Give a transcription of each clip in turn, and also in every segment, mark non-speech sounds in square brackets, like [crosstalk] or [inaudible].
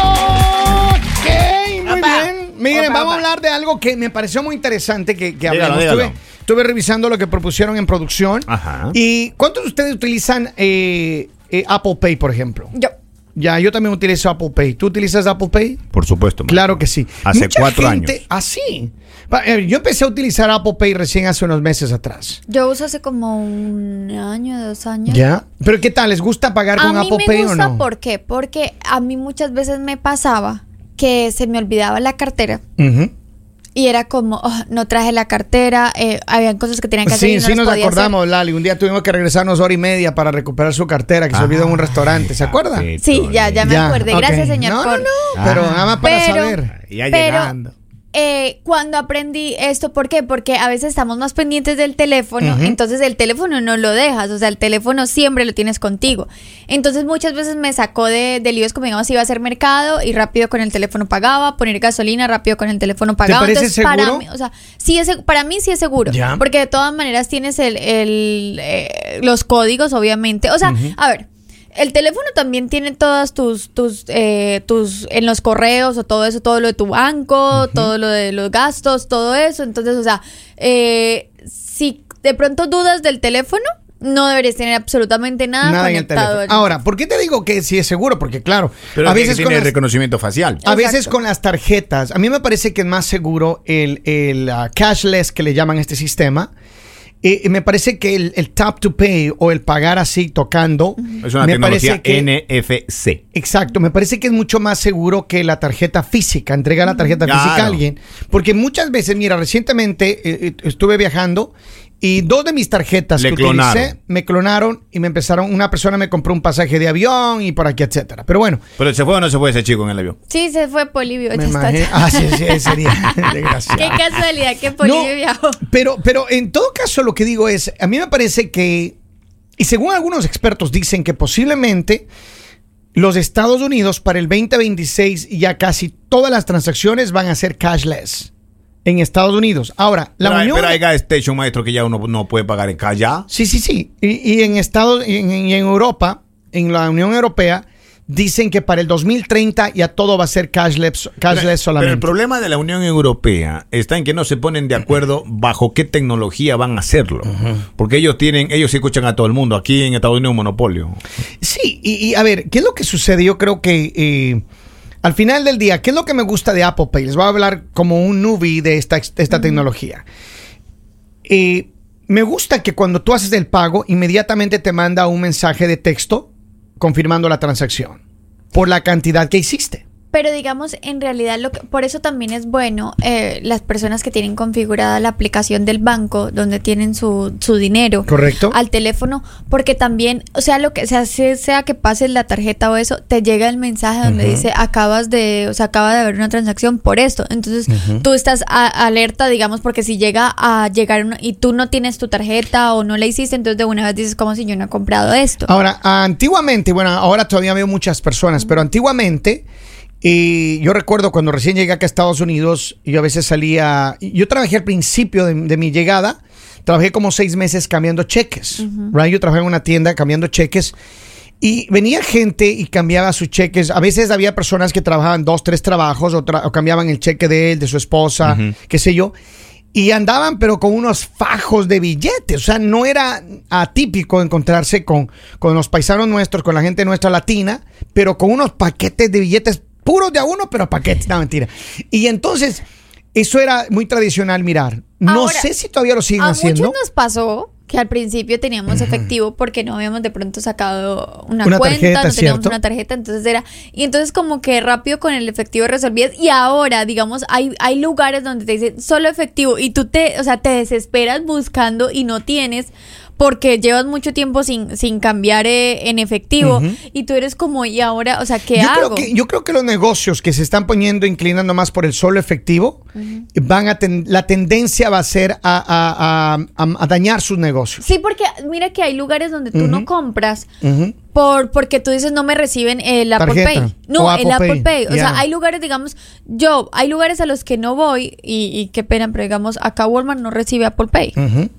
Ok, muy Opa. bien. Miren, Opa, vamos a hablar de algo que me pareció muy interesante que, que Dígalo, hablemos. dígalo. Estuve, estuve revisando lo que propusieron en producción. Ajá. ¿Y cuántos de ustedes utilizan eh, eh, Apple Pay, por ejemplo? Yo. Ya, yo también utilizo Apple Pay. ¿Tú utilizas Apple Pay? Por supuesto. man. Claro que sí. Hace Mucha cuatro gente- años. Así. Eh, Yo empecé a utilizar Apple Pay recién hace unos meses atrás. Yo uso hace como un año, dos años. ¿Ya? ¿Pero qué tal? ¿Les gusta pagar A con mí Apple me Pay gusta, o no? ¿por qué? Porque a mí muchas veces me pasaba que se me olvidaba la cartera y era como, "Oh, no traje la cartera, eh, habían cosas que tenían que hacer y Sí, no sí nos podía hacer. acordamos, Lali. Un día tuvimos que regresarnos hora y media para recuperar su cartera que se olvidó en un restaurante. ¿Se acuerda? Sí, ya, ya me Ya, ok. Gracias, señor. No, no, no, pero nada más para Pero- saber. Ya pero, llegando. Eh, cuando aprendí esto, ¿por qué? Porque a veces estamos más pendientes del teléfono, entonces el teléfono no lo dejas, o sea, el teléfono siempre lo tienes contigo. Entonces muchas veces me sacó de, de líos como digamos iba a hacer mercado y rápido con el teléfono pagaba, poner gasolina rápido con el teléfono pagaba. parece Entonces, para seguro? mí, o sea, sí es, para mí sí es seguro, porque de todas maneras tienes el, el, eh, los códigos, obviamente. O sea, a ver. El teléfono también tiene todas tus, tus, eh, tus, en los correos o todo eso, todo lo de tu banco, todo lo de los gastos, todo eso. Entonces, o sea, eh, si de pronto dudas del teléfono, no deberías tener absolutamente nada, Nada en el teléfono. Ahora, ¿por qué te digo que sí es seguro? Porque claro, Pero a veces tiene las, reconocimiento facial. a veces con las tarjetas, a mí me parece que es más seguro el, el ah, cashless que le llaman este sistema. Eh, me parece que el, el tap to pay o el pagar así tocando, Es una me tecnología parece que NFC. Exacto, me parece que es mucho más seguro que la tarjeta física, entregar la tarjeta Claro. física a alguien. Porque muchas veces, mira, recientemente eh, eh, estuve viajando y dos de mis tarjetas Le que clonaron. utilicé me clonaron y me empezaron, una persona me compró un pasaje de avión y por aquí, etcétera. Pero bueno, Pero se fue o no se fue ese chico en el avión. Sí, se fue Polivio. me imagino. Ah, sí, sí, sería [laughs] desgraciado. Qué casualidad que Polivio No, viajó. Pero, pero en todo caso, lo que digo es, a mí me parece que, y según algunos expertos dicen que posiblemente los Estados Unidos para el 2026 ya casi todas las transacciones van a ser cashless en Estados Unidos. Ahora, la pero, Unión... pero hay gas station, maestro, que ya uno no puede pagar en calle. Sí, sí, sí. Y, y en Estados, y en, y en Europa, en la Unión Europea, dicen que para el 2030 ya todo va a ser cashless, cashless Pero solamente. el problema de la Unión Europea está en que no se ponen de acuerdo bajo qué tecnología van a hacerlo. Porque ellos tienen, ellos escuchan a todo el mundo. Aquí en Estados Unidos un monopolio. Sí, y, y a ver, ¿qué es lo que sucede? Yo creo que eh, al final del día, ¿qué es lo que me gusta de Apple Pay? Les voy a hablar como un newbie de esta, de esta tecnología. Eh, me gusta que cuando tú haces el pago, inmediatamente te manda un mensaje de texto confirmando la transacción por la cantidad que hiciste. Pero digamos, en realidad, lo que, por eso también es bueno eh, las personas que tienen configurada la aplicación del banco, donde tienen su, su dinero ¿Correcto? al teléfono, porque también, o sea, lo que sea, sea, que pases la tarjeta o eso, te llega el mensaje donde dice acabas de, o sea, acaba de haber una transacción por esto. Entonces, tú estás a- alerta, digamos, porque si llega a llegar una- y tú no tienes tu tarjeta o no la hiciste, entonces de una vez dices como si yo no he comprado esto. Ahora, antiguamente, bueno, ahora todavía veo muchas personas, pero antiguamente, y yo recuerdo cuando recién llegué acá a Estados Unidos, yo a veces salía, yo trabajé al principio de, de mi llegada, trabajé como seis meses cambiando cheques, right? Yo trabajé en una tienda cambiando cheques. Y venía gente y cambiaba sus cheques. A veces había personas que trabajaban dos, tres trabajos o, tra- o cambiaban el cheque de él, de su esposa, qué sé yo. Y andaban pero con unos fajos de billetes. O sea, no era atípico encontrarse con, con los paisanos nuestros, con la gente nuestra latina, pero con unos paquetes de billetes puros de a uno, pero paquetes. No, mentira. Y entonces, eso era muy tradicional mirar. No Ahora, sé si todavía lo siguen a haciendo. muchos nos pasó que al principio teníamos efectivo porque no habíamos de pronto sacado una, Una cuenta, tarjeta, no teníamos ¿cierto? una tarjeta, entonces era y entonces como que rápido con el efectivo resolvías y ahora, digamos, hay hay lugares donde te dicen solo efectivo y tú te, o sea, te desesperas buscando y no tienes porque llevas mucho tiempo sin, sin cambiar eh, en efectivo y tú eres como, ¿y ahora? O sea, ¿qué yo hago? Creo que, yo creo que los negocios que se están poniendo, inclinando más por el solo efectivo, van a ten- la tendencia va a ser a, a- a- a- a dañar sus negocios. Sí, porque mira que hay lugares donde tú no compras por porque tú dices no me reciben el Apple Tarjeta. Pay. No, el Apple Pay. Pay. O sea, hay lugares, digamos, yo, hay lugares a los que no voy y, y qué pena, pero digamos, acá Walmart no recibe Apple Pay. Ujú.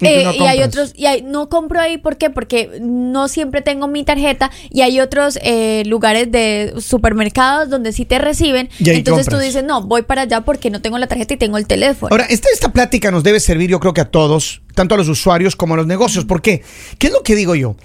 Y Eh, no y hay otros, y hay, no compro ahí, ¿por qué? Porque no siempre tengo mi tarjeta y hay otros eh, lugares de supermercados donde sí te reciben. Entonces tú dices, no, voy para allá porque no tengo la tarjeta y tengo el teléfono. Ahora, esta, esta plática nos debe servir, yo creo que a todos, tanto a los usuarios como a los negocios. ¿Por qué? ¿Qué es lo que digo yo?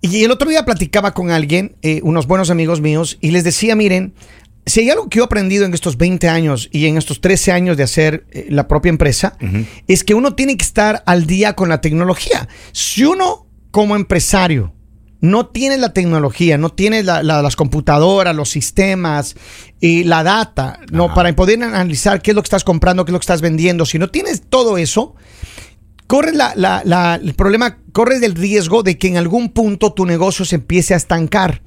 Y el otro día platicaba con alguien, eh, unos buenos amigos míos, y les decía, miren, si hay algo que yo he aprendido en estos 20 años y en estos 13 años de hacer eh, la propia empresa, es que uno tiene que estar al día con la tecnología. Si uno, como empresario, no tiene la tecnología, no tiene la- la- las computadoras, los sistemas y la data, no para poder analizar qué es lo que estás comprando, qué es lo que estás vendiendo. Si no tienes todo eso, corres la, la- la- el problema, corres el riesgo de que en algún punto tu negocio se empiece a estancar.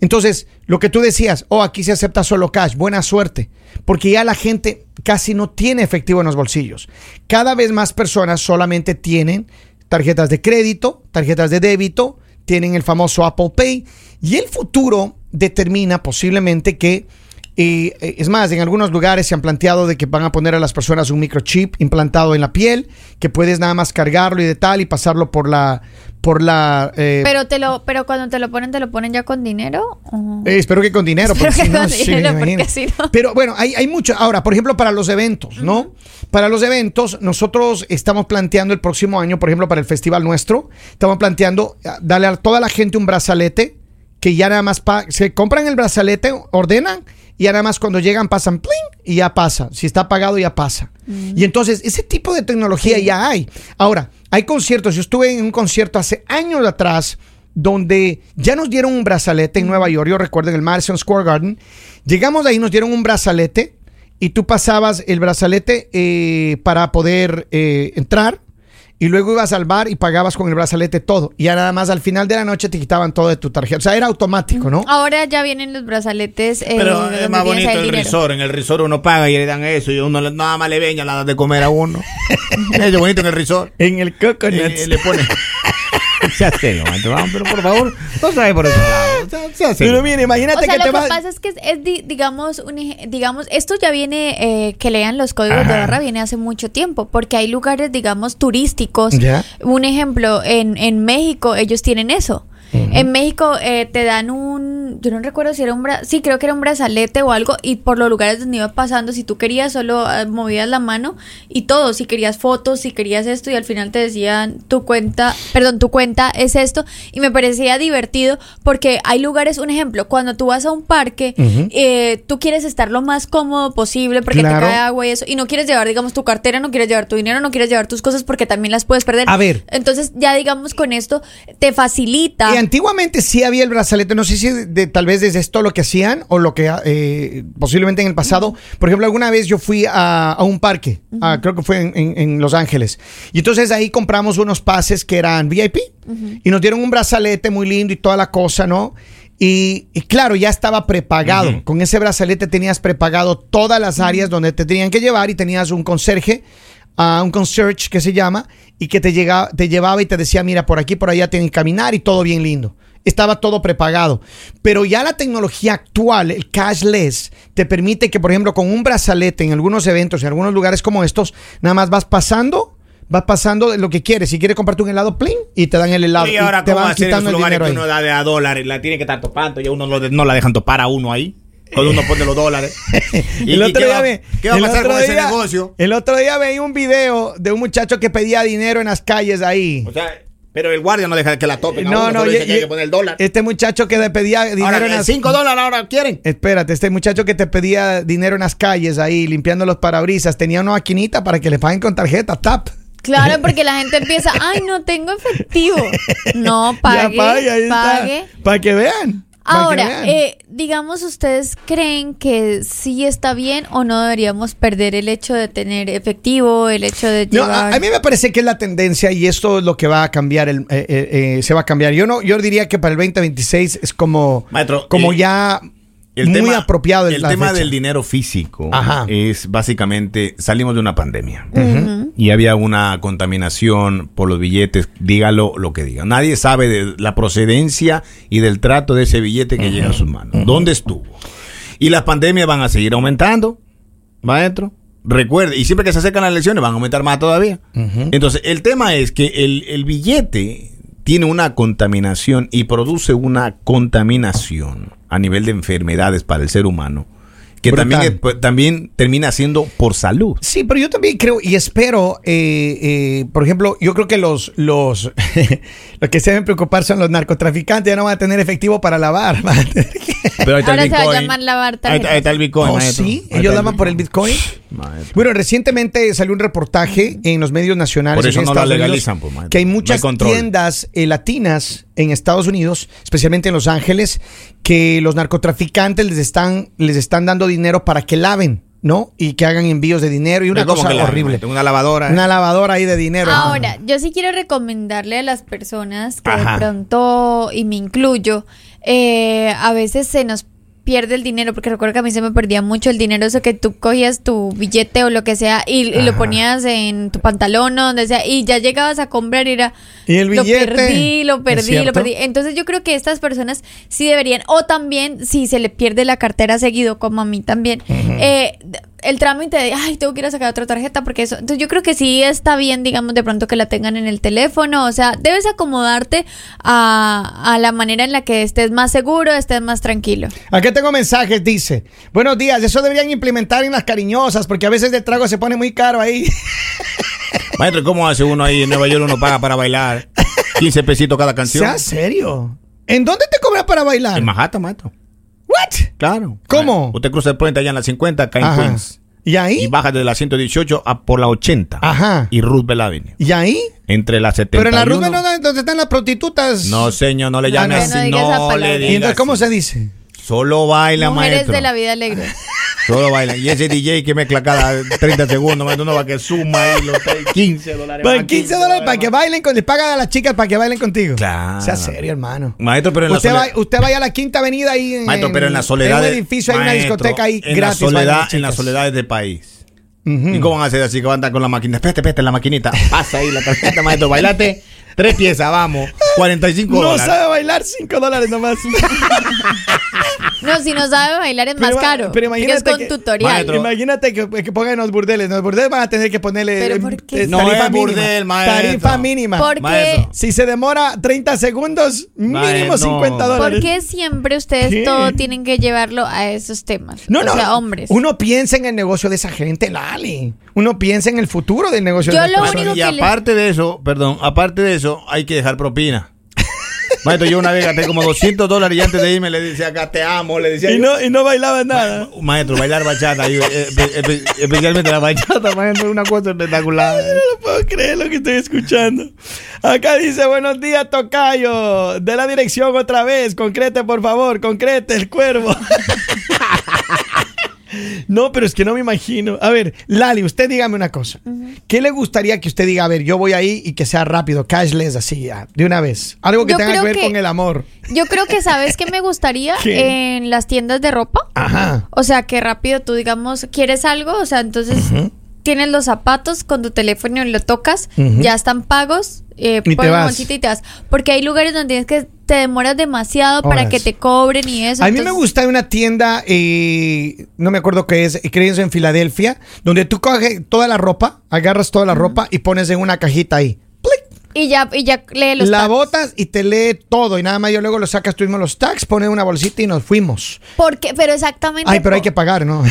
Entonces, lo que tú decías, oh, aquí se acepta solo cash, buena suerte, porque ya la gente casi no tiene efectivo en los bolsillos. Cada vez más personas solamente tienen tarjetas de crédito, tarjetas de débito, tienen el famoso Apple Pay y el futuro determina posiblemente que y eh, es más, en algunos lugares se han planteado de que van a poner a las personas un microchip implantado en la piel, que puedes nada más cargarlo y de tal y pasarlo por la por la eh, Pero te lo, pero cuando te lo ponen, te lo ponen ya con dinero. Eh, espero que con dinero, Espero porque que si no, con sí, dinero, porque imagino. si no- Pero bueno, hay, hay mucho. Ahora, por ejemplo, para los eventos, ¿no? Para los eventos, nosotros estamos planteando el próximo año, por ejemplo, para el festival nuestro, estamos planteando darle a toda la gente un brazalete que ya nada más pa- se compran el brazalete, ordenan y nada más cuando llegan pasan pling y ya pasa. Si está pagado, ya pasa. Y entonces, ese tipo de tecnología ya hay. Ahora, hay conciertos. Yo estuve en un concierto hace años atrás donde ya nos dieron un brazalete en Nueva York. Yo recuerdo en el Madison Square Garden. Llegamos ahí, nos dieron un brazalete y tú pasabas el brazalete eh, para poder eh, entrar. Y luego ibas al bar y pagabas con el brazalete todo. Y ya nada más al final de la noche te quitaban todo de tu tarjeta. O sea, era automático, ¿no? Ahora ya vienen los brazaletes. eh, Pero es más bonito el dinero. risor. En el risor uno paga y le dan eso y uno le- nada más le veña la de comer a uno. [laughs] es bonito en el risor. En el coconut. Eh, le pone. [laughs] Sea serio, maestro, vamos, pero por favor, no sabe por serio. Pero mire, imagínate O sea, que lo te que vas. pasa es que es, es di- digamos, un digamos, esto ya viene, eh, que lean los códigos de barra, viene hace mucho tiempo, porque hay lugares, digamos, turísticos. Ya. Un ejemplo, en, en México ellos tienen eso. En México eh, te dan un, yo no recuerdo si era un, bra sí creo que era un brazalete o algo, y por los lugares donde iba pasando, si tú querías solo eh, movías la mano y todo, si querías fotos, si querías esto, y al final te decían tu cuenta, perdón, tu cuenta es esto, y me parecía divertido porque hay lugares, un ejemplo, cuando tú vas a un parque, eh, tú quieres estar lo más cómodo posible porque Claro. te cae agua y eso, y no quieres llevar, digamos, tu cartera, no quieres llevar tu dinero, no quieres llevar tus cosas porque también las puedes perder. A ver. Entonces, ya digamos, con esto te facilita. Y antiguamente sí había el brazalete, no sé si de, tal vez desde esto lo que hacían o lo que eh, posiblemente en el pasado. Por ejemplo, alguna vez yo fui a, a un parque, ah, creo que fue en, en- en Los Ángeles, y entonces ahí compramos unos pases que eran VIP y nos dieron un brazalete muy lindo y toda la cosa, ¿no? Y, y claro, ya estaba prepagado. Con ese brazalete tenías prepagado todas las áreas donde te tenían que llevar y tenías un conserje a un concierge que se llama y que te, llegaba, te llevaba y te decía, mira, por aquí, por allá tienen que caminar y todo bien lindo. Estaba todo prepagado. Pero ya la tecnología actual, el cashless, te permite que, por ejemplo, con un brazalete en algunos eventos, en algunos lugares como estos, nada más vas pasando, vas pasando lo que quieres. Si quieres comprarte un helado, plin, y te dan el helado. Y ahora, y te ¿cómo van quitando el dinero que ahí. uno da de a dólares? La tiene que estar topando y a uno no la dejan topar a uno ahí. Cuando uno pone los dólares. [laughs] ¿Y, el y otro qué, día va, ve- qué va a pasar con ese día- negocio? El otro día veí un video de un muchacho que pedía dinero en las calles ahí. O sea, pero el guardia no deja que la topen. a No, no, solo y- dice que hay y- que poner el dólar. Este muchacho que le pedía dinero Ahora, en las 5 dólares ahora quieren. Espérate, este muchacho que te pedía dinero en las calles ahí, limpiando los parabrisas, tenía una maquinita para que le paguen con tarjeta, tap. Claro, [laughs] porque la gente empieza, ay, no tengo efectivo. No, [laughs] pague, Ya pague, ahí está. pague. Para que vean. Ahora, eh, digamos, ¿ustedes creen que sí está bien o no deberíamos perder el hecho de tener efectivo, el hecho de No, llevar... a, a mí me parece que es la tendencia y esto es lo que va a cambiar, el, eh, eh, eh, se va a cambiar. Yo no, yo diría que para el 2026 es como, Maestro, como el- ya El muy tema, apropiado. El tema fecha. del dinero físico Ajá. es básicamente salimos de una pandemia y había una contaminación por los billetes, dígalo lo que diga. Nadie sabe de la procedencia y del trato de ese billete que llega a sus manos. ¿Dónde estuvo? Y las pandemias van a seguir aumentando, maestro. recuerde, y siempre que se acercan las elecciones van a aumentar más todavía. Entonces, el tema es que el, el billete tiene una contaminación y produce una contaminación a nivel de enfermedades para el ser humano que también, es- pues, también termina siendo por salud. Sí, pero yo también creo y espero, eh, eh, por ejemplo, yo creo que los, los, [laughs] los que se deben preocupar son los narcotraficantes, ya no van a tener efectivo para lavar. [laughs] van a tener que- Pero ahí está Ahora el se va a llamar lavar Ahí, está- ahí está tarjetas. el Bitcoin. Oh, sí, ellos daban por el Bitcoin. [laughs] Maestro. Bueno, recientemente salió un reportaje en los medios nacionales Por eso en no la Estados Unidos legalizan, pues, maestro. que hay No hay muchas tiendas eh, latinas en Estados Unidos, especialmente en Los Ángeles, que los narcotraficantes les están les están dando dinero para que laven, ¿no? Y que hagan envíos de dinero y una ¿Cómo cosa que la- horrible. Una lavadora. Una lavadora ahí de dinero. Ahora, yo sí quiero recomendarle a las personas que Ajá. de pronto, y me incluyo, eh, a veces se nos pierde el dinero, porque recuerdo que a mí se me perdía mucho el dinero, eso que tú cogías tu billete o lo que sea y, y lo ponías en tu pantalón o donde sea, y ya llegabas a comprar y era... Y el billete, Lo perdí, lo ¿es perdí, lo perdí. Entonces yo creo que estas personas sí deberían, o también si se le pierde la cartera seguido, como a mí también, eh, el trámite de, ay, tengo que ir a sacar otra tarjeta porque eso. Entonces yo creo que sí está bien, digamos, de pronto que la tengan en el teléfono. O sea, debes acomodarte a, a la manera en la que estés más seguro, estés más tranquilo. Aquí tengo mensajes, dice. Buenos días, eso deberían implementar en las cariñosas, porque a veces el trago se pone muy caro ahí. [laughs] Maestro, ¿cómo hace uno ahí en Nueva York? Uno paga para bailar 15 pesitos cada canción. ¿Sea serio? ¿En dónde te cobran para bailar? En Manhattan, maestro. ¿What? Claro. ¿Cómo? Usted cruza el puente allá en la 50, acá en Ajá. Queens. ¿Y ahí? Y baja de la 118 a por la 80. Ajá. Y Roosevelt Avenue. ¿Y ahí? Entre la 71. Pero en la Roosevelt, ¿no? ¿dónde están las prostitutas? No, señor, no le Ah, llame no. así. No No, le ¿Y diga entonces cómo se dice? Solo baila, Mujeres maestro. de la vida alegre. [laughs] Solo baila. Y ese DJ que mezcla cada 30 segundos, maestro, no va que suma ahí los 15 [laughs] dólares. Pues más, 15 dólares para que bailen, con, les pagan a las chicas para que bailen contigo. Claro. Sea serio, hermano. Maestro, pero en la Usted, soledad. va, usted vaya a la Quinta Avenida ahí en, Maestro, pero en la soledad. en un de- edificio hay una maestro, discoteca ahí en gratis. La bailan soledad, en las chicas. soledades del país. ¿Y cómo van a hacer así que van a andar con la máquina? Espérate, espérate, la maquinita. Pasa ahí la tarjeta, maestro. Bailate tres piezas, vamos. 45 No dólares. sabe bailar 5 dólares nomás. [laughs] No, si no sabe bailar es más caro. pero porque imagínate es con que- tutorial. Maestro, Imagínate que, que pongan en los burdeles. Los burdeles van a tener que ponerle ¿Pero eh, por qué? eh, No tarifa es mínima. burdel, maestro. Tarifa mínima. ¿Por qué? Maestro. Si se demora 30 segundos, mínimo Maestro. 50 dólares. ¿Por qué siempre ustedes ¿Qué? todo tienen que llevarlo a esos temas? No, o no. sea, hombres. Uno piensa en el negocio de esa gente, Lali. Uno piensa en el futuro del negocio Yo de personas. único y aparte de eso, perdón, aparte de eso, hay que dejar propina. Maestro, yo una vez gasté como 200 dólares y antes de irme le decía acá te amo, le decía Y yo. no, y no bailaba nada. Maestro, bailar bachata, eh, espe- espe- especialmente la bachata, maestro, es una cosa espectacular. No puedo creer lo que estoy escuchando. Acá dice, buenos días, Tocayo. De la dirección otra vez. Concrete, por favor. Concrete, el cuervo. [laughs] No, pero es que no me imagino. A ver, Lali, usted dígame una cosa. ¿Qué le gustaría que usted diga? A ver, yo voy ahí y que sea rápido, cashless, así, ya, de una vez. Algo que Yo tenga que ver que- con el amor. Yo creo que sabes que me gustaría [laughs] ¿Qué? en las tiendas de ropa. Ajá. O sea, que rápido tú, digamos, quieres algo, o sea, entonces tienes los zapatos con tu teléfono y lo tocas, ya están pagos, eh, Y te pones vas. bolsita y te vas. Porque hay lugares donde tienes que te demoras demasiado para que te cobren y eso. A mí me gusta una tienda, eh, no me acuerdo qué es, creo en Filadelfia, donde tú coges toda la ropa, agarras toda la ropa y pones en una cajita ahí. Y ya, y ya lee los la tags. botas y te lee todo y nada más yo luego lo sacas mismo los tags, pones una bolsita y nos fuimos. Porque, pero exactamente. Ay, pero hay que pagar, ¿no?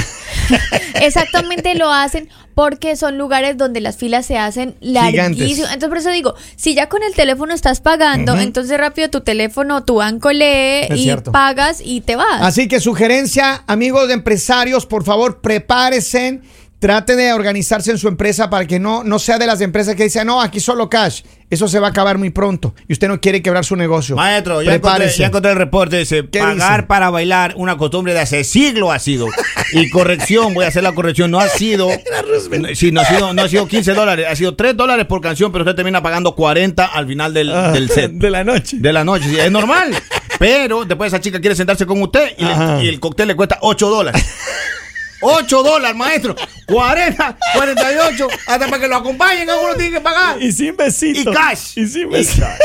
[laughs] Exactamente lo hacen porque son lugares donde las filas se hacen larguísimas. Entonces, por eso digo, si ya con el teléfono estás pagando, entonces rápido tu teléfono, tu banco lee Es y cierto. pagas y te vas. Así que sugerencia, amigos de empresarios, por favor, prepárense. Trate de organizarse en su empresa para que no, no sea de las empresas que dicen, no, aquí solo cash. Eso se va a acabar muy pronto. Y usted no quiere quebrar su negocio. Maestro, ya encontré, ya encontré el reporte. Dice, ¿Qué pagar dice? para bailar una costumbre de hace siglo ha sido. [laughs] Y corrección, voy a hacer la corrección, no ha sido... [laughs] Sí, no ha sido, no ha sido 15 dólares, ha sido 3 dólares por canción, pero usted termina pagando 40 al final del, Ah, del set. [laughs] De la noche. De la noche, sí, es normal. Pero después esa chica quiere sentarse con usted y, le- y el cóctel le cuesta 8 dólares. 8 dólares, maestro. 40, 48, hasta para que lo acompañen, alguno tiene que pagar. Y sin besito. Y cash. Y sin besito. [laughs]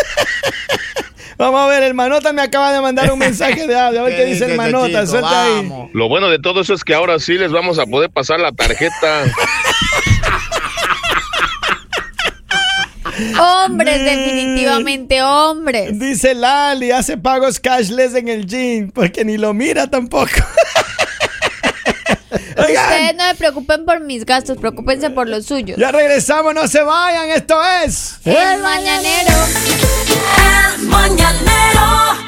Vamos a ver, el Manota me acaba de mandar un mensaje de audio. A ver qué [laughs] dice el Manota. Suelta ahí. Lo bueno de todo eso es que ahora sí les vamos a poder pasar la tarjeta. [laughs] Hombres, definitivamente hombres. Dice Lali, hace pagos cashless en el gym, porque ni lo mira tampoco. [laughs] Ustedes no se preocupen por mis gastos, preocupense por los suyos. Ya regresamos, no se vayan. Esto es. El, El Mañanero. El Mañanero.